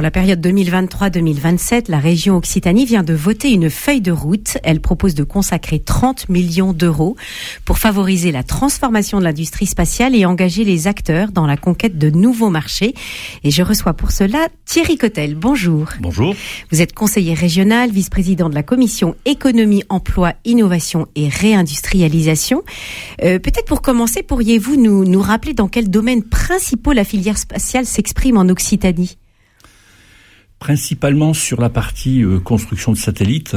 pour la période 2023-2027, la région Occitanie vient de voter une feuille de route. Elle propose de consacrer 30 millions d'euros pour favoriser la transformation de l'industrie spatiale et engager les acteurs dans la conquête de nouveaux marchés. Et je reçois pour cela Thierry Cotel. Bonjour. Bonjour. Vous êtes conseiller régional, vice-président de la commission économie, emploi, innovation et réindustrialisation. Euh, Peut-être pour commencer, pourriez-vous nous, nous rappeler dans quel domaine principaux la filière spatiale s'exprime en Occitanie? Principalement sur la partie euh, construction de satellites,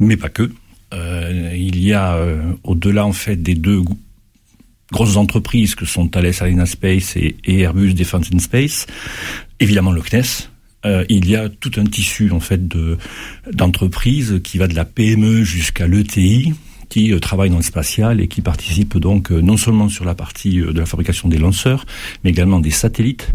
mais pas que. Euh, il y a euh, au-delà en fait des deux grosses entreprises que sont Thales Alenia Space et, Airbus Defence and Space, évidemment le CNES. Il y a tout un tissu en fait de d'entreprises qui va de la PME jusqu'à l'ETI qui euh, travaillent dans le spatial et qui participent donc non seulement sur la partie de la fabrication des lanceurs, mais également des satellites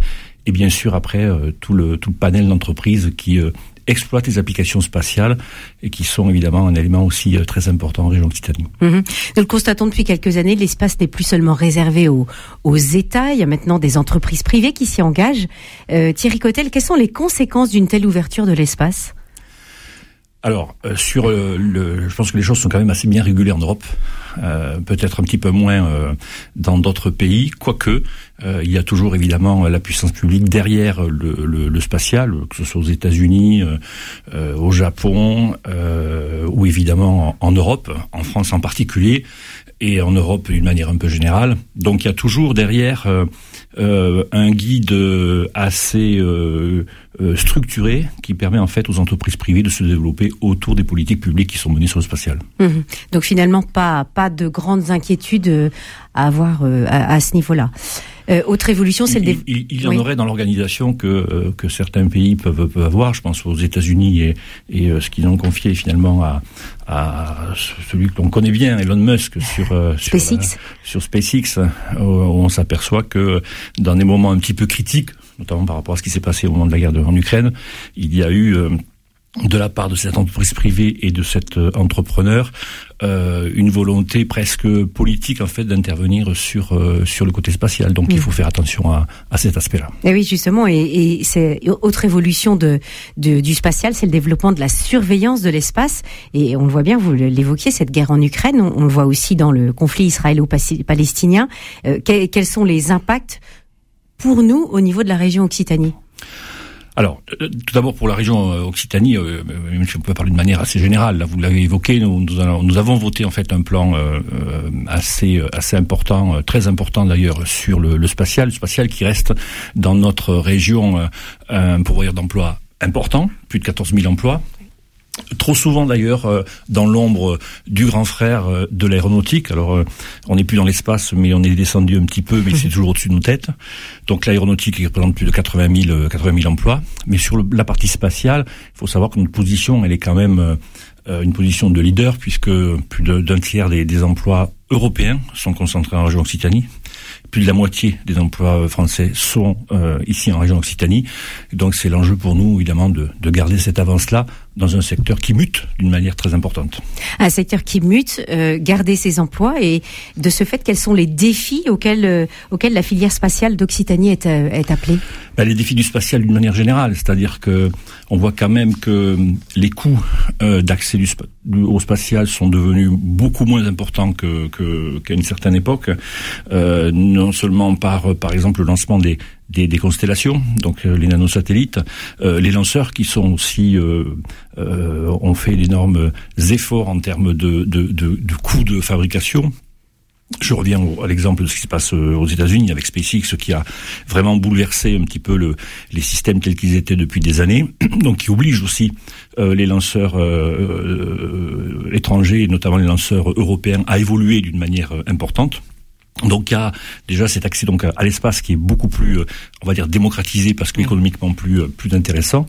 et bien sûr après tout le tout le panel d'entreprises qui exploitent les applications spatiales et qui sont évidemment un élément aussi euh, très important en région Occitanie. Mmh. Nous le constatons depuis quelques années, l'espace n'est plus seulement réservé aux, aux, États, il y a maintenant des entreprises privées qui s'y engagent. Euh, Thierry Cotel, quelles sont les conséquences d'une telle ouverture de l'espace? Alors, euh, sur euh, le, je pense que les choses sont quand même assez bien régulées en Europe, euh, peut-être un petit peu moins euh, dans d'autres pays, quoique euh, il y a toujours évidemment la puissance publique derrière le, le, le spatial, que ce soit aux États-Unis, au Japon ou évidemment en, en Europe, en France en particulier, et en Europe d'une manière un peu générale. Donc il y a toujours derrière un guide assez euh, euh, structuré qui permet en fait aux entreprises privées de se développer autour des politiques publiques qui sont menées sur le spatial. Mmh. Donc finalement pas pas de grandes inquiétudes à avoir à, à ce niveau-là. Euh, autre évolution, c'est le il, il, il, y en oui. aurait dans l'organisation que euh, que certains pays peuvent, peuvent avoir. Je pense aux États-Unis et, et euh, ce qu'ils ont confié finalement à, à celui que l'on connaît bien, Elon Musk, sur SpaceX. Sur, sur SpaceX, où on s'aperçoit que dans des moments un petit peu critiques, notamment par rapport à ce qui s'est passé au moment de la guerre en Ukraine, il y a eu de la part de cette entreprise privée et de cet euh, entrepreneur euh, une volonté presque politique en fait d'intervenir sur euh, sur le côté spatial. Donc mmh. il faut faire attention à, à cet aspect-là. Et oui justement et, et c'est autre évolution de, de du spatial, c'est le développement de la surveillance de l'espace et on le voit bien, vous l'évoquiez cette guerre en Ukraine, on, on, le voit aussi dans le conflit israélo-palestinien. Euh, quels sont les impacts pour nous au niveau de la région Occitanie alors, euh, tout d'abord pour la région euh, Occitanie, euh, on peut parler de manière assez générale, là vous l'avez évoqué, nous, avons voté en fait un plan euh, assez important, très important d'ailleurs sur le, spatial, le spatial qui reste dans notre région un pourvoyeur d'emplois important, plus de 14 000 emplois, Trop souvent d'ailleurs euh, dans l'ombre du grand frère euh, de l'aéronautique. Alors euh, on n'est plus dans l'espace, mais on est descendu un petit peu, mais c'est toujours au-dessus de nos têtes. Donc l'aéronautique représente plus de 80 000, 80 000 emplois. Mais sur le, la partie spatiale, il faut savoir que notre position, elle est quand même une position de leader, puisque plus d'un tiers des, des emplois européens sont concentrés en région Occitanie plus de la moitié des emplois français sont euh, ici en région Occitanie. Donc c'est l'enjeu pour nous, évidemment, de, de garder cette avance-là dans un secteur qui mute d'une manière très importante. Un secteur qui mute, euh, garder ses emplois et de ce fait, quels sont les défis auxquels, euh, auxquels la filière spatiale d'Occitanie est, euh, est appelée? Ben, Les défis du spatial d'une manière générale, c'est-à-dire que on voit quand même que les coûts euh, au spatial sont devenus beaucoup moins importants que qu'à qu une certaine époque, euh, non seulement par par exemple le lancement des des, constellations, donc euh, les nanosatellites, euh, les lanceurs qui sont aussi euh ont fait d'énormes efforts en termes de, de, de, de coûts de fabrication. Je reviens à l'exemple de ce qui se passe aux États-Unis avec SpaceX, qui a vraiment bouleversé un petit peu le, les systèmes tels qu'ils étaient depuis des années, donc qui oblige aussi euh, les lanceurs euh, étrangers, notamment les lanceurs européens, à évoluer d'une manière importante. Donc il y a déjà cet accès donc à l'espace qui est beaucoup plus, on va dire, démocratisé parce qu'économiquement plus plus intéressant.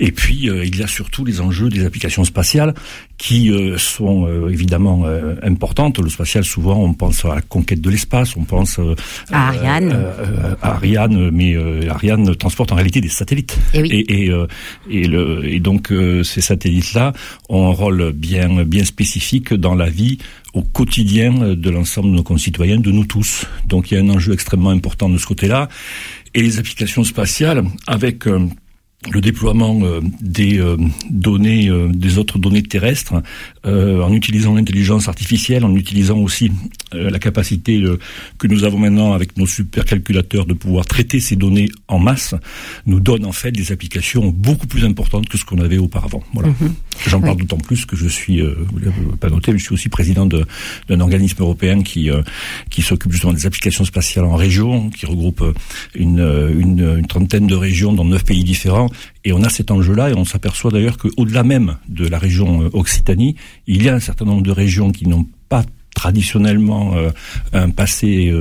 Et puis euh, il y a surtout les enjeux des applications spatiales qui euh, sont euh, évidemment euh, importantes. Le spatial, souvent, on pense à la conquête de l'espace, on pense à Ariane, à Ariane, mais Ariane transporte en réalité des satellites. Et, oui. et, et, et, le, et donc ces satellites-là ont un rôle bien bien spécifique dans la vie au quotidien de l'ensemble de nos concitoyens, de nous tous. Donc il y a un enjeu extrêmement important de ce côté-là. Et les applications spatiales, avec le déploiement euh, des euh, données, euh, des autres données terrestres, en utilisant l'intelligence artificielle, en utilisant aussi la capacité que nous avons maintenant avec nos supercalculateurs de pouvoir traiter ces données en masse, nous donne en fait des applications beaucoup plus importantes que ce qu'on avait auparavant. Voilà. Mhm. J'en parle d'autant plus que je suis, pas noté, mais je suis aussi président d'un organisme européen qui qui s'occupe justement des applications spatiales en région, qui regroupe une, une, une trentaine de régions dans neuf pays différents et on a cet enjeu-là, et on s'aperçoit d'ailleurs qu'au-delà même de la région euh, Occitanie, il y a un certain nombre de régions qui n'ont pas traditionnellement euh, un passé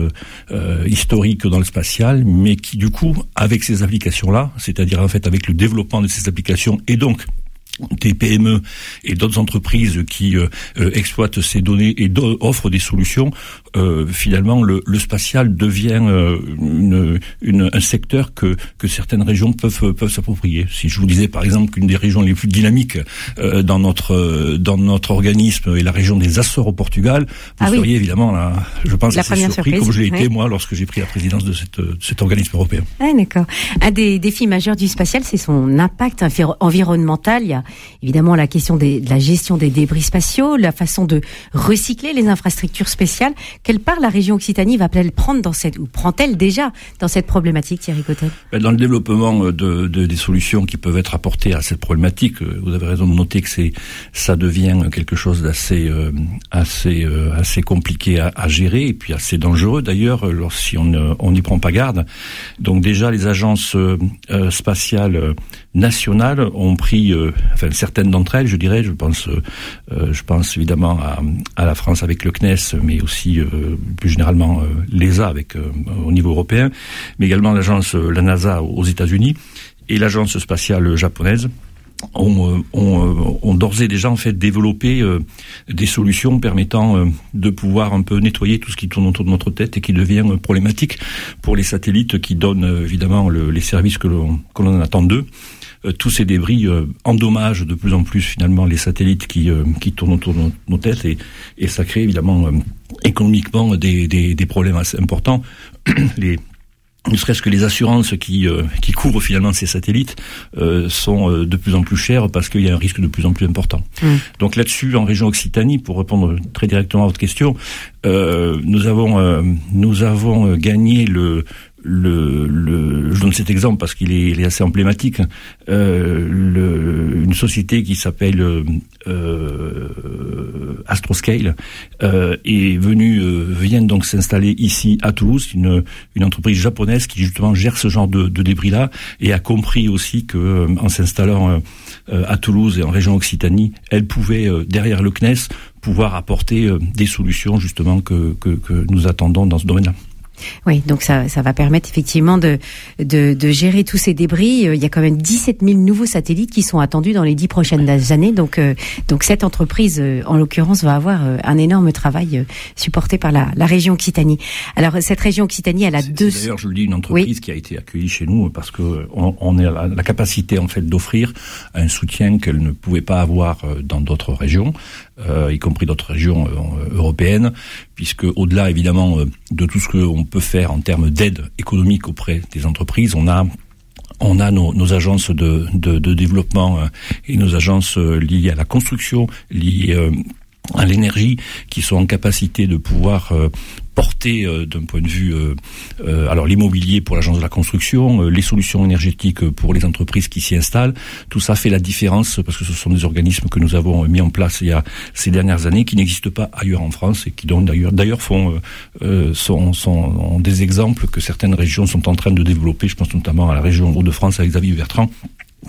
euh, historique dans le spatial, mais qui du coup, avec ces applications-là, c'est-à-dire en fait avec le développement de ces applications et donc des PME et d'autres entreprises qui euh, euh, exploitent ces données et offrent des solutions, euh, finalement le, le, spatial devient une, une, un secteur que, que certaines régions peuvent, peuvent s'approprier. Si je vous disais par exemple qu'une des régions les plus dynamiques dans notre dans notre organisme est la région des Açores au Portugal, vous ah seriez évidemment là, je pense assez surpris comme je l'ai été moi lorsque j'ai pris la présidence de, cette, de cet organisme européen. Ah, D'accord. Un des défis majeurs du spatial, c'est son impact environnemental. Il y a évidemment la question de la gestion des débris spatiaux, la façon de recycler les infrastructures spéciales. Quelle part la région Occitanie va-t-elle prendre dans cette, ou prend-elle déjà dans cette problématique, Thierry Cotel ben, Dans le développement de, des solutions qui peuvent être apportées à cette problématique, euh, vous avez raison de noter que c'est, ça devient quelque chose d'assez, euh, assez, euh, assez compliqué à, gérer et puis assez dangereux d'ailleurs si on n'y prend pas garde. Donc déjà les agences spatiales nationales ont pris, enfin certaines d'entre elles, je dirais, je pense, euh, je pense évidemment à, la France avec le CNES, mais aussi euh, plus généralement euh, l'ESA avec au niveau européen, mais également l'agence, la NASA aux États-Unis et l'agence spatiale japonaise. Ont, ont, d'ores et déjà en fait développé des solutions permettant de pouvoir un peu nettoyer tout ce qui tourne autour de notre tête et qui devient problématique pour les satellites qui donnent évidemment le, les services que l'on en attend d'eux. Euh, tous ces débris euh, endommagent de plus en plus finalement les satellites qui, euh, qui tournent autour de nos, têtes et, et, ça crée évidemment économiquement des, des, des, problèmes assez importants. les ne serait-ce que les assurances qui, qui couvrent finalement ces satellites sont de plus en plus chères parce qu'il y a un risque de plus en plus important. Mmh. Donc là-dessus, en région Occitanie, pour répondre très directement à votre question, nous avons nous avons gagné le le, le, je donne cet exemple parce qu'il est, assez emblématique. Euh, le, une société qui s'appelle euh, Astroscale euh, est venue, euh, vient donc s'installer ici à Toulouse, une, entreprise japonaise qui justement gère ce genre de, de débris-là et a compris aussi que euh, en s'installant euh, à Toulouse et en région Occitanie, elle pouvait derrière le CNES pouvoir apporter des solutions justement que, que, que nous attendons dans ce domaine-là. Oui, donc ça, ça va permettre effectivement de, de, de, gérer tous ces débris. Euh, il y a quand même 17 000 nouveaux satellites qui sont attendus dans les dix prochaines années. Donc, euh, donc cette entreprise, euh, en l'occurrence, va avoir un énorme travail supporté par la, la région Occitanie. Alors cette région Occitanie, elle a deux. D'ailleurs, je le dis, une entreprise qui a été accueillie chez nous parce que on, on a la, capacité en fait d'offrir un soutien qu'elle ne pouvait pas avoir dans d'autres régions, y compris d'autres régions européennes, puisque au-delà évidemment de tout ce qu'on peut faire en termes d'aide économique auprès des entreprises. On a on a nos, agences de, de, de, développement euh, et nos agences euh, liées à la construction, liées euh, à l'énergie, qui sont en capacité de pouvoir porter euh, d'un point de vue, euh, euh, alors l'immobilier pour l'agence de la construction, les solutions énergétiques pour les entreprises qui s'y installent, tout ça fait la différence parce que ce sont des organismes que nous avons mis en place il y a ces dernières années qui n'existent pas ailleurs en France et qui d'ailleurs d'ailleurs font sont, sont des exemples que certaines régions sont en train de développer. Je pense notamment à la région Hauts-de-France avec Xavier Bertrand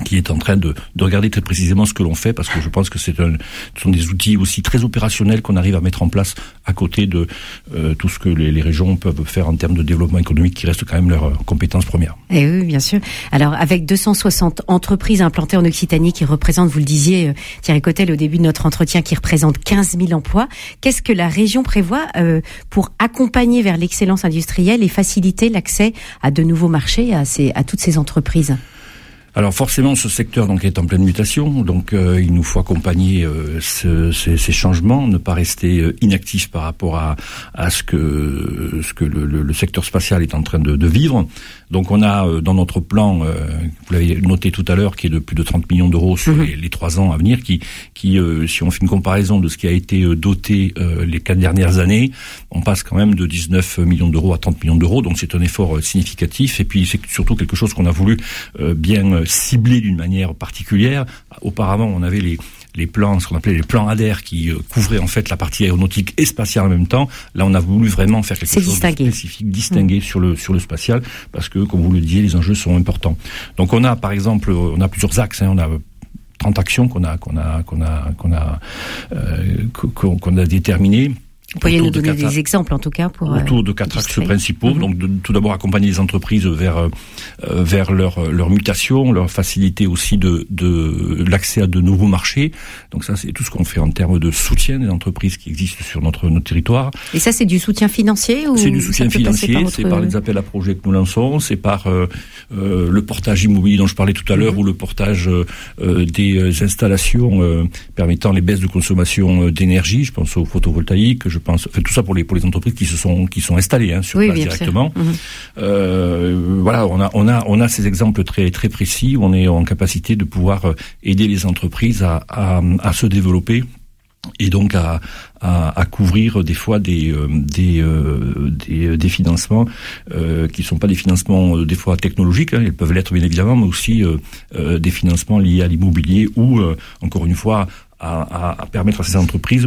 qui est en train de, de, regarder très précisément ce que l'on fait, parce que je pense que c'est un, ce sont des outils aussi très opérationnels qu'on arrive à mettre en place à côté de euh, tout ce que les, les, régions peuvent faire en termes de développement économique, qui reste quand même leur euh, compétence première. Et eh oui, bien sûr. Alors, avec 260 entreprises implantées en Occitanie qui représentent, vous le disiez, euh, Thierry Cotel, au début de notre entretien, qui représentent 15 000 emplois, qu'est-ce que la région prévoit euh, pour accompagner vers l'excellence industrielle et faciliter l'accès à de nouveaux marchés, à, ces, à toutes ces entreprises? Alors forcément, ce secteur donc est en pleine mutation, donc euh, il nous faut accompagner euh, ce, ces, ces, changements, ne pas rester euh, inactif par rapport à, à ce que ce que le, le, secteur spatial est en train de, de vivre. Donc on a dans notre plan, vous l'avez noté tout à l'heure, qui est de plus de 30 millions d'euros sur mhm. les, trois ans à venir, qui, qui si on fait une comparaison de ce qui a été doté les quatre dernières années, on passe quand même de 19 millions d'euros à 30 millions d'euros. Donc c'est un effort significatif. Et puis c'est surtout quelque chose qu'on a voulu bien ciblé d'une manière particulière. Auparavant, on avait les, les plans, ce qu'on appelait les plans ADER, qui euh, couvraient en fait la partie aéronautique et spatiale en même temps. Là, on a voulu vraiment faire quelque chose de spécifique, distingué mm. sur le sur le spatial, parce que, comme vous le disiez, les enjeux sont importants. Donc, on a, par exemple, on a plusieurs axes. Hein, on a 30 actions qu'on a qu'on a qu'on a qu'on a euh, qu'on a déterminées vous pourriez nous donner des exemples en tout cas pour autour de quatre axes principaux. Mhm. Donc de, tout d'abord accompagner les entreprises vers euh, vers leur leur mutation, leur faciliter aussi de de l'accès à de nouveaux marchés. Donc ça c'est tout ce qu'on fait en termes de soutien des entreprises qui existent sur notre notre territoire. Et ça c'est du soutien financier ou C'est du soutien financier, c'est par les appels à projets que nous lançons, c'est par euh, euh, le portage immobilier dont je parlais tout à l'heure mhm. ou le portage euh, des installations permettant les baisses de consommation d'énergie, je pense aux photovoltaïques, je pense, tout ça pour les pour les entreprises qui se sont qui sont installées hein, sur place directement. Mhm. Euh, voilà, on a on a on a ces exemples très très précis où on est en capacité de pouvoir euh, aider les entreprises à, à, à se développer et donc à, à, à, couvrir des fois des euh, des, euh, des, des financements euh, qui sont pas des financements des fois technologiques, hein, ils peuvent l'être bien évidemment, mais aussi des financements liés à l'immobilier ou encore une fois à, à, permettre à ces entreprises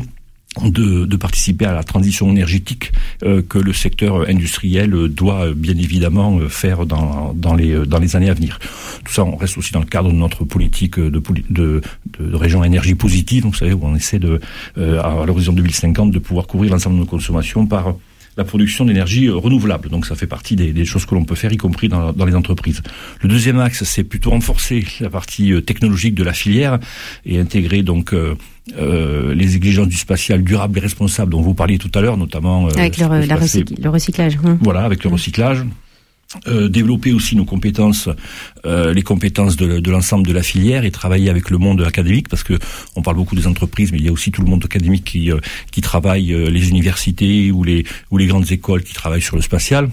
de, de, participer à la transition énergétique euh, que le secteur industriel doit bien évidemment faire dans, dans, les, dans les années à venir. Tout ça, on reste aussi dans le cadre de notre politique de, de, de, région énergie positive, vous savez, où on essaie de, euh, à l'horizon 2050 de pouvoir couvrir l'ensemble de nos consommations par la production d'énergie renouvelable. Donc ça fait partie des, des choses que l'on peut faire, y compris dans, dans, les entreprises. Le deuxième axe, c'est plutôt renforcer la partie euh, technologique de la filière et intégrer donc euh, les exigences du spatial durable et responsable dont vous parliez tout à l'heure, notamment euh, avec le, le, recyclage. Hum. Voilà, avec le hum. recyclage. Euh, développer aussi nos compétences, euh, les compétences de, de l'ensemble de la filière et travailler avec le monde académique parce que on parle beaucoup des entreprises, mais il y a aussi tout le monde académique qui euh, qui travaille, les universités ou les ou les grandes écoles qui travaillent sur le spatial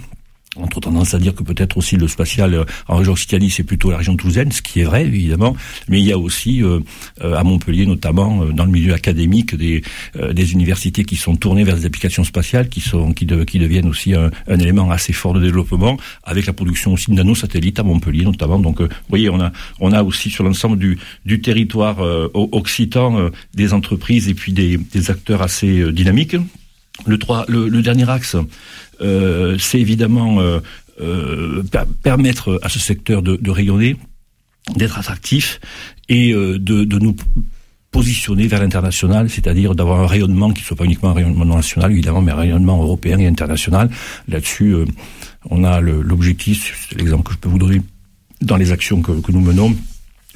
on a tendance à dire que peut-être aussi le spatial euh, en région Occitanie, c'est plutôt la région toulousaine, ce qui est vrai évidemment, mais il y a aussi euh, euh, à Montpellier notamment dans le milieu académique des, des universités qui sont tournées vers des applications spatiales qui sont qui, deviennent aussi un, un, élément assez fort de développement avec la production aussi de nanosatellites à Montpellier notamment. Donc vous voyez, on a on a aussi sur l'ensemble du, du territoire occitan des entreprises et puis des, des acteurs assez dynamiques. Le, 3, le, dernier axe, euh, c'est évidemment euh, euh, permettre à ce secteur de, rayonner, d'être attractif et de, de nous positionner vers l'international, c'est-à-dire d'avoir un rayonnement qui ne soit pas uniquement un rayonnement national, évidemment, mais un rayonnement européen et international. Là-dessus, on a l'objectif, c'est l'exemple que je peux vous donner dans les actions que, que nous menons,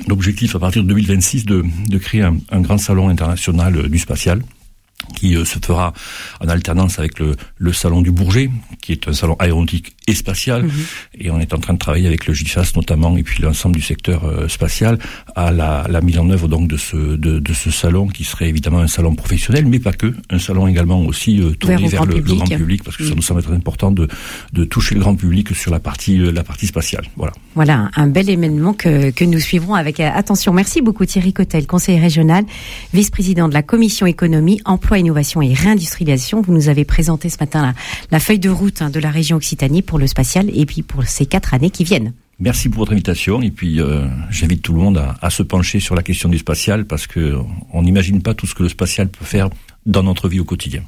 l'objectif à partir de 2026 de, de créer un grand salon international du spatial qui euh, se fera en alternance avec le, le, salon du Bourget, qui est un salon aéronautique et spatial. Mhm. Et on est en train de travailler avec le GIFAS notamment, et puis l'ensemble du secteur euh, spatial, à la, la, mise en œuvre donc de ce, de, de, ce salon, qui serait évidemment un salon professionnel, mais pas que, un salon également aussi euh, tourné vers, le, grand public, parce que ça nous semble très important de, de toucher le grand public sur la partie, la partie spatiale. Voilà. Voilà, un bel événement que, que nous suivrons avec attention. Merci beaucoup Thierry Cotel, conseiller régional, vice-président de la commission économie, emploi innovation et réindustrialisation. Vous nous avez présenté ce matin la, la feuille de route hein, de la région Occitanie le spatial et puis pour ces quatre années qui viennent. Merci pour votre invitation et puis euh, j'invite tout le monde à, à, se pencher sur la question du spatial parce que on n'imagine pas tout ce que le spatial peut faire dans notre vie au quotidien.